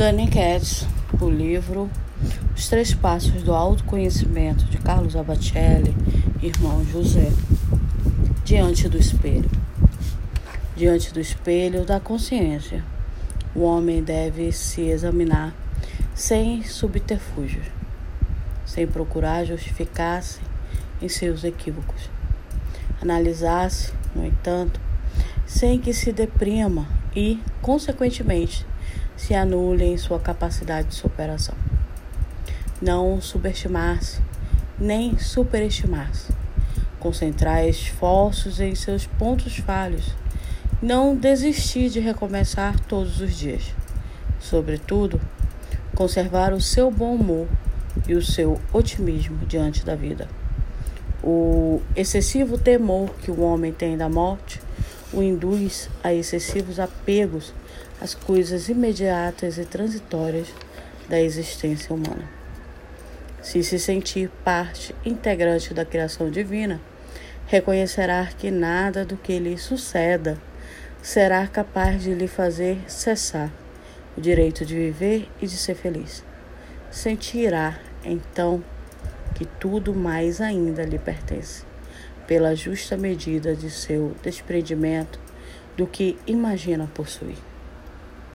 Dani Katz, o livro Os Três Passos do Autoconhecimento de Carlos Abacelli, irmão José. Diante do espelho. Diante do espelho da consciência, o homem deve se examinar sem subterfúgios, sem procurar justificar-se em seus equívocos. Analisar-se, no entanto, sem que se deprima e, consequentemente, se anule em sua capacidade de superação. Não subestimar-se, nem superestimar-se. Concentrar esforços em seus pontos falhos. Não desistir de recomeçar todos os dias. Sobretudo, conservar o seu bom humor e o seu otimismo diante da vida. O excessivo temor que o homem tem da morte o induz a excessivos apegos às coisas imediatas e transitórias da existência humana. Se se sentir parte integrante da criação divina, reconhecerá que nada do que lhe suceda será capaz de lhe fazer cessar o direito de viver e de ser feliz. Sentirá, então, que tudo mais ainda lhe pertence pela justa medida de seu desprendimento do que imagina possuir.